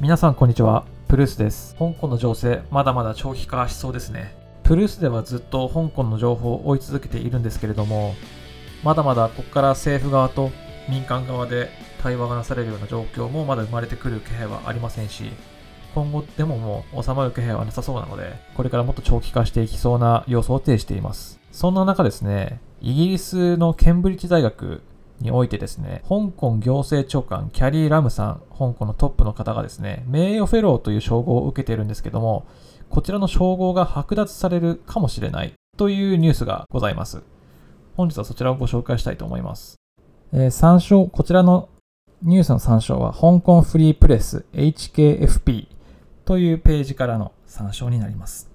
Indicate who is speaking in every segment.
Speaker 1: 皆さんこんにちは。プルースです。香港の情勢まだまだ長期化しそうですね。プルースではずっと香港の情報を追い続けているんですけれどもまだまだここから政府側と民間側で対話がなされるような状況もまだ生まれてくる気配はありませんし今後でももう収まる気配はなさそうなのでこれからもっと長期化していきそうな要素を呈しています。そんな中ですねイギリスのケンブリッジ大学においてですね、香港行政長官キャリー・ラムさん、香港のトップの方がですね、名誉フェローという称号を受けているんですけども、こちらの称号が剥奪されるかもしれないというニュースがございます。本日はそちらをご紹介したいと思います。えー、参照、こちらのニュースの参照は、香港フリープレス HKFP というページからの参照になります。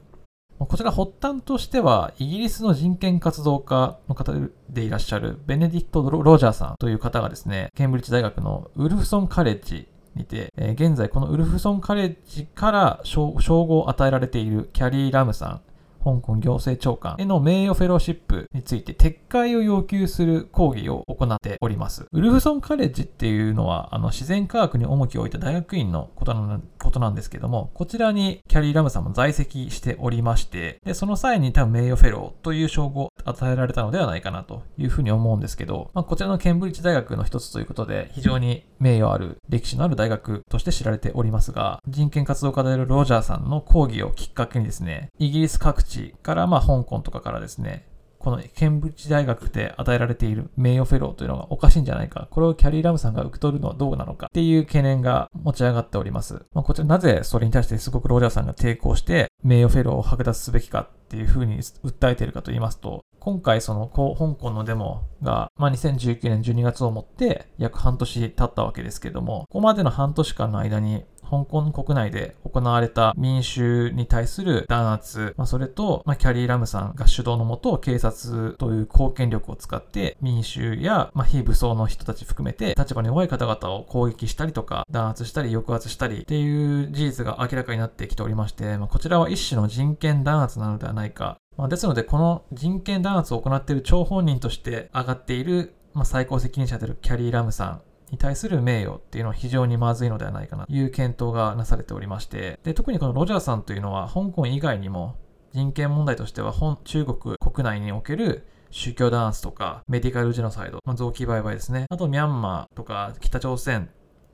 Speaker 1: こちら発端としては、イギリスの人権活動家の方でいらっしゃるベネディクト・ロジャーさんという方がですね、ケンブリッジ大学のウルフソン・カレッジにて、現在このウルフソン・カレッジから称号を与えられているキャリー・ラムさん香港行政長官への名誉フェローシップについて撤回を要求する抗議を行っております。ウルフソンカレッジっていうのは、あの、自然科学に重きを置いた大学院のことなことなんですけども、こちらにキャリー・ラムさんも在籍しておりまして、で、その際に多分名誉フェローという称号与えられたのではないかなというふうに思うんですけど、まあ、こちらのケンブリッジ大学の一つということで、非常に名誉ある歴史のある大学として知られておりますが、人権活動家であるロジャーさんの講義をきっかけにですね、イギリス各地からまあ香港とかからですね、このケンブリッジ大学で与えられている名誉フェローというのがおかしいんじゃないか、これをキャリー・ラムさんが受け取るのはどうなのかっていう懸念が持ち上がっております。まあ、こちらなぜそれに対してすごくロジャーさんが抵抗して名誉フェローを剥奪すべきかっていうふうに訴えているかと言いますと、今回その香港のデモが、まあ、2019年12月をもって約半年経ったわけですけども、ここまでの半年間の間に香港国内で行われた民衆に対する弾圧、まあ、それと、まあ、キャリー・ラムさんが主導のもと、警察という貢献力を使って民衆や、まあ、非武装の人たち含めて立場の弱い方々を攻撃したりとか、弾圧したり抑圧したりっていう事実が明らかになってきておりまして、まあ、こちらは一種の人権弾圧なのではないか。まあ、ですので、この人権弾圧を行っている張本人として上がっている、まあ、最高責任者であるキャリー・ラムさんに対する名誉っていうのは非常にまずいのではないかなという検討がなされておりまして、で特にこのロジャーさんというのは香港以外にも人権問題としては中国国内における宗教弾圧とかメディカルジェノサイド、まあ、臓器売買ですね。あとミャンマーとか北朝鮮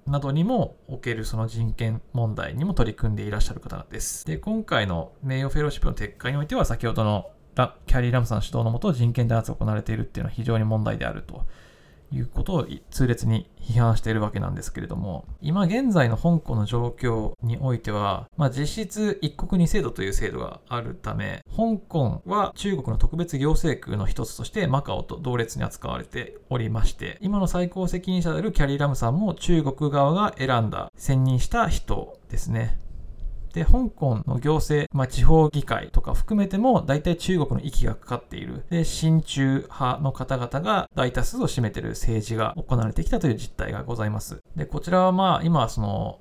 Speaker 1: などにもおけるその人権問題にも取り組んでいらっしゃる方です。で、今回の名誉フェローシップの撤回においては先ほどのキャリー・ラムさん主導のもと人権弾圧が行われているっていうのは非常に問題であるということを痛烈に批判しているわけなんですけれども、今現在の香港の状況においては、まあ、実質一国二制度という制度があるため、香港は中国の特別行政区の一つとしてマカオと同列に扱われておりまして、今の最高責任者であるキャリー・ラムさんも中国側が選んだ、選任した人ですね。で、香港の行政、まあ、地方議会とか含めても、大体中国の息がかかっている。で、親中派の方々が大多数を占めている政治が行われてきたという実態がございます。で、こちらはまあ、今、その、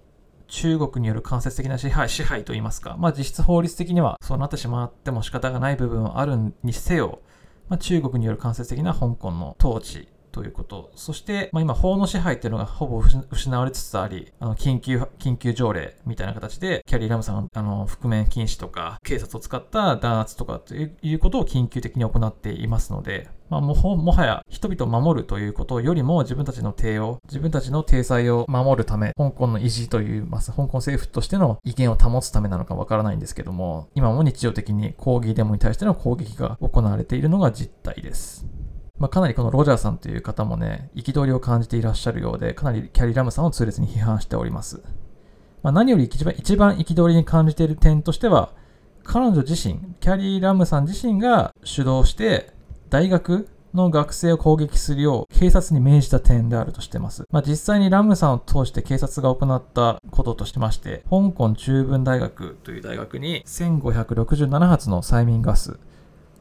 Speaker 1: 中国による間接的な支配、支配といいますか、まあ実質法律的にはそうなってしまっても仕方がない部分はあるにせよ、まあ、中国による間接的な香港の統治ということ。そして、まあ、今、法の支配っていうのがほぼ失われつつあり、あの緊急、緊急条例みたいな形で、キャリー・ラムさんあの、覆面禁止とか、警察を使った弾圧とかということを緊急的に行っていますので、まあ、ももはや人々を守るということよりも自分たちの帝を、自分たちの体裁を守るため、香港の維持といいます、香港政府としての意見を保つためなのかわからないんですけども、今も日常的に抗議デモに対しての攻撃が行われているのが実態です。まあ、かなりこのロジャーさんという方もね、憤りを感じていらっしゃるようで、かなりキャリー・ラムさんを痛烈に批判しております。まあ、何より一番一番憤りに感じている点としては、彼女自身、キャリー・ラムさん自身が主導して、大学の学生を攻撃するよう警察に命じた点であるとしてます。まあ、実際にラムさんを通して警察が行ったこととしてまして、香港中文大学という大学に1567発の催眠ガス、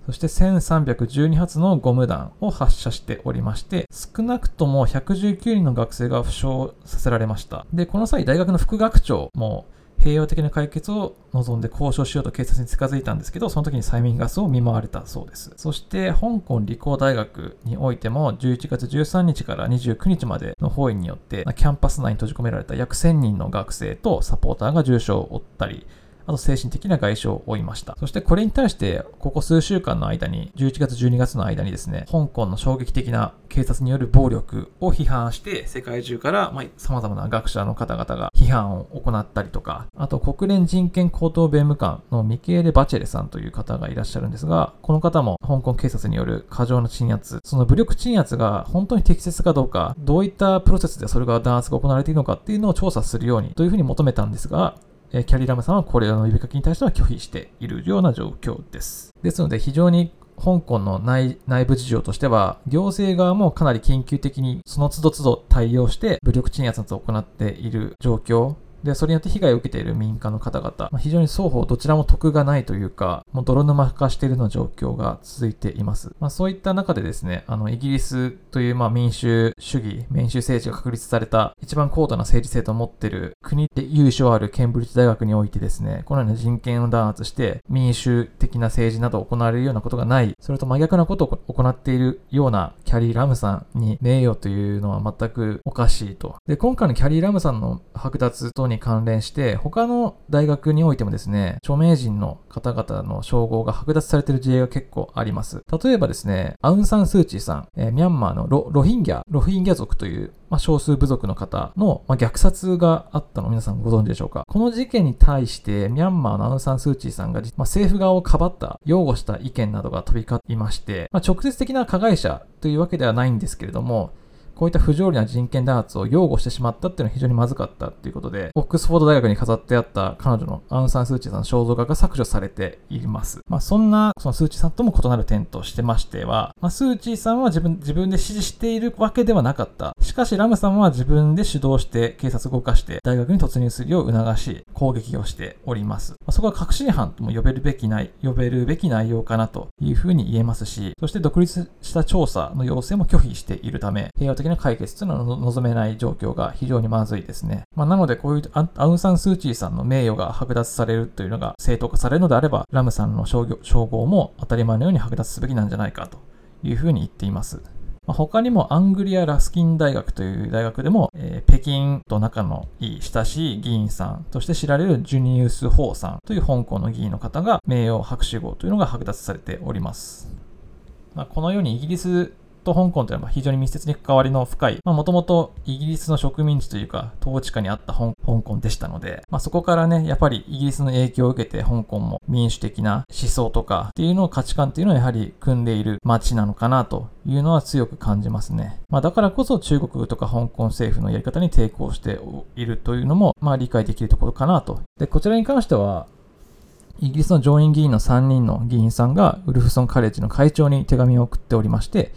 Speaker 1: そして1312発のゴム弾を発射しておりまして、少なくとも119人の学生が負傷させられました。で、この際、大学の副学長も平和的な解決を望んで交渉しようと警察に近づいたんですけど、その時に催眠ガスを見舞われたそうです。そして、香港理工大学においても、11月13日から29日までの包囲によって、キャンパス内に閉じ込められた約1000人の学生とサポーターが重傷を負ったり、あと精神的な外傷を負いました。そしてこれに対して、ここ数週間の間に、11月12月の間にですね、香港の衝撃的な警察による暴力を批判して、世界中から、まあ、様々な学者の方々が批判を行ったりとか、あと国連人権高等弁務官のミケーレ・バチェレさんという方がいらっしゃるんですが、この方も香港警察による過剰な鎮圧、その武力鎮圧が本当に適切かどうか、どういったプロセスでそれが弾圧が行われているのかっていうのを調査するようにというふうに求めたんですが、えキャリーラムさんはこれらの呼びかけに対しては拒否しているような状況です。ですので非常に香港の内部事情としては、行政側もかなり緊急的にその都度都度対応して武力鎮圧を行っている状況で、それによって被害を受けている民間の方々、まあ、非常に双方どちらも得がないというか、もう泥沼化しているような状況が続いています。まあ、そういった中でですね、あの、イギリスというまあ民主主義、民主政治が確立された一番高度な政治制度を持っている国で優勝あるケンブリッジ大学においてですね、このような人権を弾圧して民主的な政治などを行われるようなことがない、それと真逆なことを行っているようなキャリー・ラムさんに名誉というのは全くおかしいと。で、今回のキャリー・ラムさんの剥奪とに関連して、他の大学においてもですね、著名人の方々の称号が剥奪されている事例が結構あります。例えばですね、アウン・サン・スー・チーさん、えー、ミャンマーのロヒンギャ、ロヒンギャ族という、まあ、少数部族の方の、まあ、虐殺があったの皆さんご存知でしょうかこの事件に対して、ミャンマーのアウン・サン・スー・チーさんが、まあ、政府側をかばった、擁護した意見などが飛び交いまして、まあ、直接的な加害者というわけではないんですけれども、こういった不条理な人権弾圧を擁護してしまったっていうのは非常にまずかったっていうことで、オックスフォード大学に飾ってあった彼女のアウン・サン・スー・チーさんの肖像画が削除されています。まあそんな、そのスー・チーさんとも異なる点としてましては、まあスー・チーさんは自分、自分で指示しているわけではなかった。しかしラムさんは自分で主導して警察を動かして大学に突入するよう促し、攻撃をしております。まあ、そこは確信犯とも呼べるべきない、呼べるべき内容かなというふうに言えますし、そして独立した調査の要請も拒否しているため、平和的な解決というのは望めない状況が非常にまずいですね。まあ、なので、こういうアウン・サン・スー・チーさんの名誉が剥奪されるというのが正当化されるのであれば、ラムさんの称号も当たり前のように剥奪すべきなんじゃないかというふうに言っています。ま、他にもアングリア・ラスキン大学という大学でも、えー、北京と仲のいい親しい議員さんとして知られるジュニウス・ホーさんという香港の議員の方が名誉博士号というのが剥奪されております。まあ、このようにイギリスと香港というのは非常に密接に関わりの深い、もともとイギリスの植民地というか、統治下にあった香港でしたので、まあ、そこからね、やっぱりイギリスの影響を受けて香港も民主的な思想とかっていうのを価値観っていうのをやはり組んでいる街なのかなというのは強く感じますね。まあ、だからこそ中国とか香港政府のやり方に抵抗しているというのも、まあ、理解できるところかなと。で、こちらに関しては、イギリスの上院議員の3人の議員さんがウルフソンカレッジの会長に手紙を送っておりまして、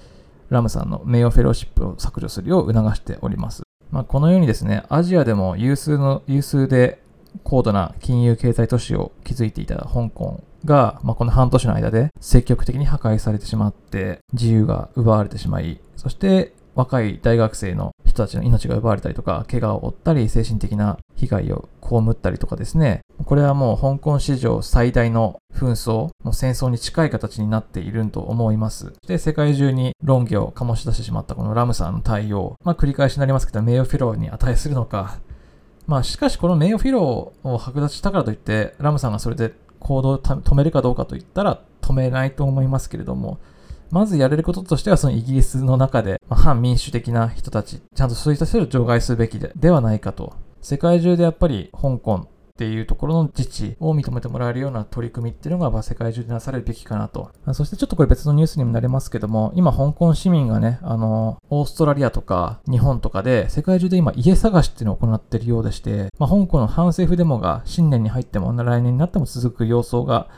Speaker 1: ラムさんの名誉フェローシップを削除するよう促しております。まあ、このようにですね、アジアでも有数の、有数で高度な金融経済都市を築いていた香港が、まあ、この半年の間で積極的に破壊されてしまって、自由が奪われてしまい、そして若い大学生の人たちの命が奪われたりとか、怪我を負ったり、精神的な被害を被ったりとかですね。これはもう香港史上最大の紛争、の戦争に近い形になっていると思います。で、世界中に論議を醸し出してしまったこのラムさんの対応、まあ繰り返しになりますけど、名誉フィローに値するのか。まあしかしこの名誉フィローを剥奪したからといって、ラムさんがそれで行動を止めるかどうかといったら止めないと思いますけれども、まずやれることとしては、そのイギリスの中で、まあ、反民主的な人たち、ちゃんとそういった人を除外すべきでではないかと。世界中でやっぱり香港っていうところの自治を認めてもらえるような取り組みっていうのがまあ世界中でなされるべきかなと。そしてちょっとこれ別のニュースにもなりますけども、今香港市民がね、あの、オーストラリアとか日本とかで世界中で今家探しっていうのを行ってるようでして、まあ、香港の反政府デモが新年に入っても来年になっても続く様相が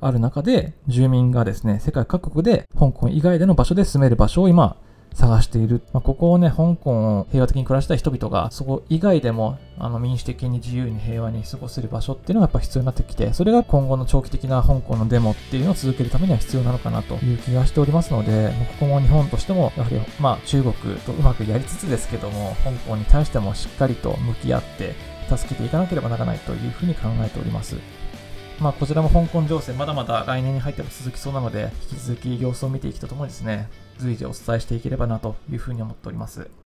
Speaker 1: ある中で、住民がですね、世界各国で香港以外での場所で住める場所を今、探している。まあ、ここをね、香港を平和的に暮らしたい人々が、そこ以外でも、あの、民主的に自由に平和に過ごせる場所っていうのがやっぱ必要になってきて、それが今後の長期的な香港のデモっていうのを続けるためには必要なのかなという気がしておりますので、もうここも日本としても、やはり、まあ、中国とうまくやりつつですけども、香港に対してもしっかりと向き合って、助けていかなければならないというふうに考えております。まあ、こちらも香港情勢、まだまだ来年に入っても続きそうなので、引き続き様子を見ていくとともにですね、随時お伝えしていければなというふうに思っております。